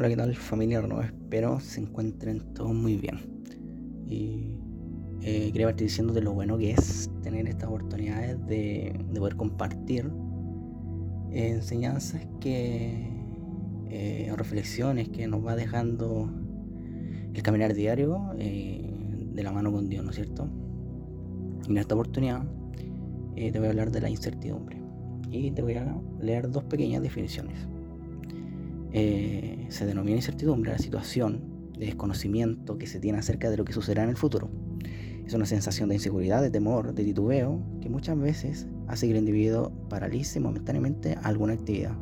Hola, ¿qué tal familia no Espero se encuentren todos muy bien. Y eh, quería partir diciendo de lo bueno que es tener estas oportunidades de, poder compartir enseñanzas que, eh, reflexiones que nos va dejando el caminar diario eh, de la mano con Dios, ¿no es cierto? Y en esta oportunidad te voy a hablar de la incertidumbre y te voy a leer dos pequeñas definiciones. Eh, se denomina incertidumbre la situación de desconocimiento que se tiene acerca de lo que sucederá en el futuro. Es una sensación de inseguridad, de temor, de titubeo, que muchas veces hace que el individuo paralice momentáneamente alguna actividad,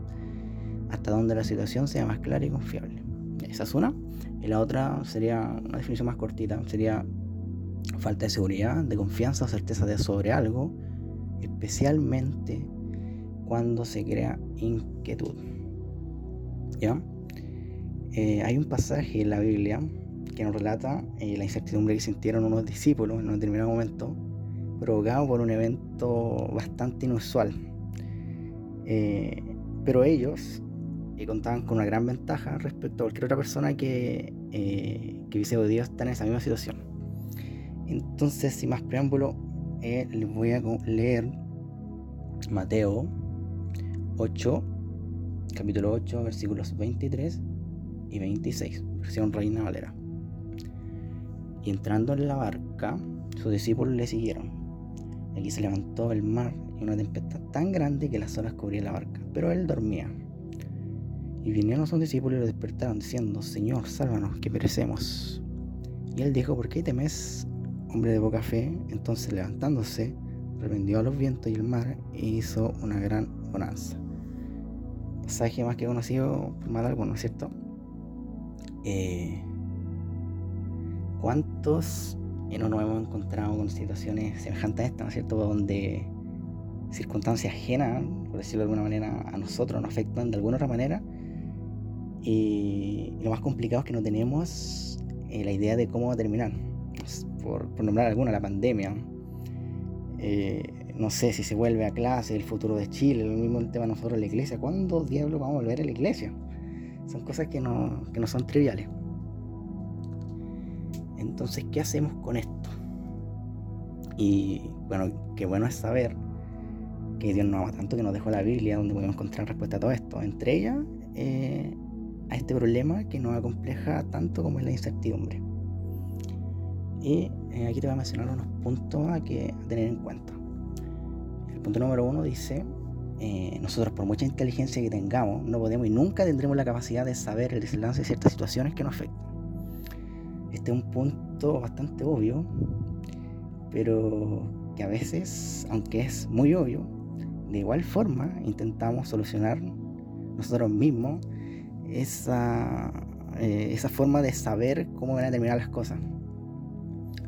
hasta donde la situación sea más clara y confiable. Esa es una. Y la otra sería una definición más cortita, sería falta de seguridad, de confianza o certeza de sobre algo, especialmente cuando se crea inquietud. ¿Ya? Eh, hay un pasaje en la Biblia que nos relata eh, la incertidumbre que sintieron unos discípulos en un determinado momento, provocado por un evento bastante inusual. Eh, pero ellos contaban con una gran ventaja respecto a cualquier otra persona que, que hubiese podido estar en esa misma situación. Entonces, sin más preámbulo, les voy a leer Mateo 8, capítulo 8, versículos 23 y 26, versión Reina Valera. Y entrando en la barca, sus discípulos le siguieron. Aquí se levantó el mar y una tempestad tan grande que las olas cubrían la barca, pero él dormía. Y vinieron sus discípulos y lo despertaron diciendo, Señor, sálvanos, que perecemos. Y él dijo, ¿por qué temes, hombre de poca fe? Entonces levantándose, reprendió a los vientos y el mar e hizo una gran bonanza pasaje más que conocido por más de algunos, ¿cierto? Eh, ¿Cuántos no nos hemos encontrado con situaciones semejantes a esta, ¿no es cierto? Donde circunstancias ajenas, por decirlo de alguna manera, a nosotros nos afectan de alguna otra manera. Y lo más complicado es que no tenemos eh, la idea de cómo va a terminar. Por, por nombrar alguna, la pandemia. Eh, no sé si se vuelve a clase, el futuro de Chile, el mismo tema nosotros la iglesia. ¿Cuándo diablos vamos a volver a la iglesia? Son cosas que no, que no son triviales. Entonces, ¿qué hacemos con esto? Y bueno, qué bueno es saber que Dios nos ama tanto que nos dejó la Biblia donde podemos encontrar respuesta a todo esto. Entre ellas, eh, a este problema que nos acompleja tanto como es la incertidumbre. Y eh, aquí te voy a mencionar unos puntos a, que, a tener en cuenta punto número uno dice, eh, nosotros por mucha inteligencia que tengamos, no podemos y nunca tendremos la capacidad de saber el desenlace de ciertas situaciones que nos afectan. Este es un punto bastante obvio, pero que a veces, aunque es muy obvio, de igual forma intentamos solucionar nosotros mismos esa, eh, esa forma de saber cómo van a terminar las cosas.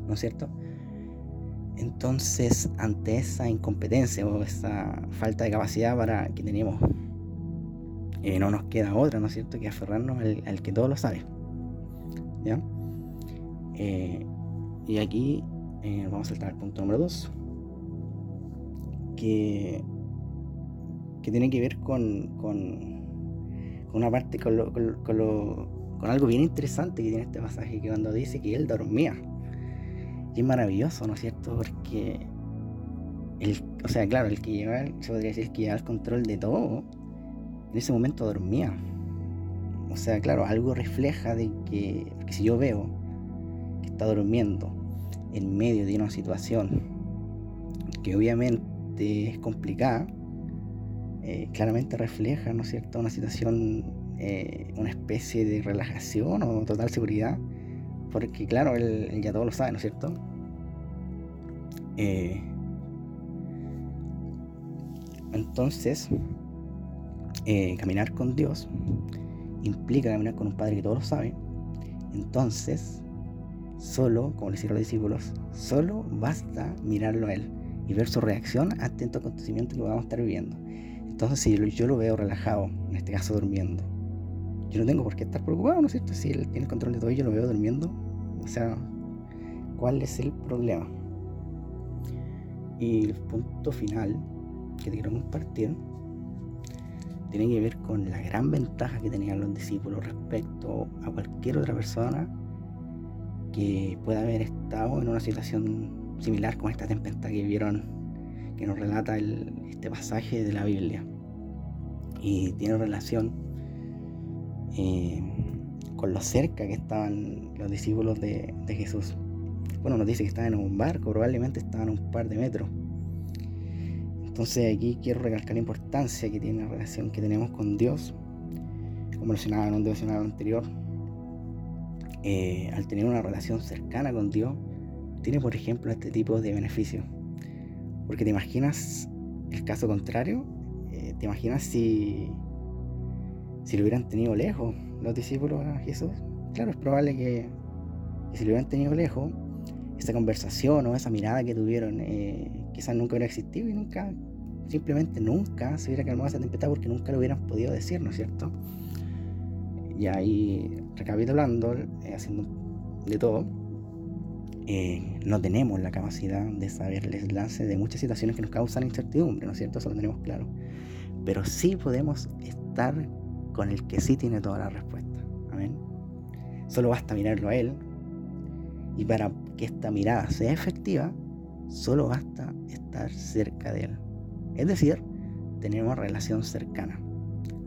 ¿No es cierto? Entonces, ante esa incompetencia o esa falta de capacidad para que tenemos, eh, no nos queda otra, ¿no es cierto?, que aferrarnos al, que todo lo sabe. ¿Ya? Eh, y aquí eh, vamos a saltar al punto número 2, que, que tiene que ver con, con, una parte, con, con algo bien interesante que tiene este pasaje, que cuando dice que él dormía. Y es maravilloso, ¿no es cierto? Porque, el, o sea, claro, el que lleva, se podría decir que lleva el control de todo, en ese momento dormía. O sea, claro, algo refleja de que, porque si yo veo que está durmiendo en medio de una situación que obviamente es complicada, eh, claramente refleja, ¿no es cierto?, una situación, eh, una especie de relajación o total seguridad porque claro, él, ya todo lo sabe, ¿no es cierto? Eh, entonces, eh, caminar con Dios implica caminar con un Padre que todo lo sabe. Entonces, solo, como le hicieron los discípulos, solo basta mirarlo a Él y ver su reacción ante estos acontecimientos que vamos a estar viviendo. Entonces, si yo lo veo relajado, en este caso durmiendo, yo no tengo por qué estar preocupado, ¿no es cierto? Si él tiene el control de todo y yo lo veo durmiendo, o sea, ¿cuál es el problema? Y el punto final que te quiero compartir tiene que ver con la gran ventaja que tenían los discípulos respecto a cualquier otra persona que pueda haber estado en una situación similar con esta tempestad que vieron, que nos relata este pasaje de la Biblia. Y tiene relación eh, con lo cerca que estaban los discípulos de, de Jesús. Bueno, nos dice que estaban en un barco, probablemente estaban un par de metros. Entonces aquí quiero recalcar la importancia que tiene la relación que tenemos con Dios, como mencionaba en un devocional anterior. Eh, al tener una relación cercana con Dios, tiene por ejemplo este tipo de beneficios. Porque te imaginas el caso contrario, eh, te imaginas si, si lo hubieran tenido lejos los discípulos a Jesús. Claro, es probable que, si lo hubieran tenido lejos, esa conversación o esa mirada que tuvieron eh, quizás nunca hubiera existido y nunca, simplemente nunca se hubiera calmado esa tempestad porque nunca lo hubieran podido decir, ¿no es cierto? Y ahí, recapitulando, eh, haciendo de todo, eh, no tenemos la capacidad de saber el deslance de muchas situaciones que nos causan incertidumbre, ¿no es cierto? Eso lo tenemos claro. Pero sí podemos estar con el que sí tiene toda la respuesta. Amén. Solo basta mirarlo a Él. Y para que esta mirada sea efectiva, solo basta estar cerca de Él. Es decir, tener una relación cercana.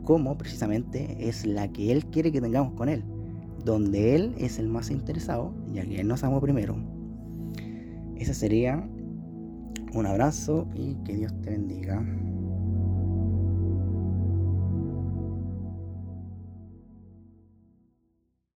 Como precisamente es la que Él quiere que tengamos con Él. Donde Él es el más interesado, ya que Él nos amó primero. Ese sería un abrazo y que Dios te bendiga.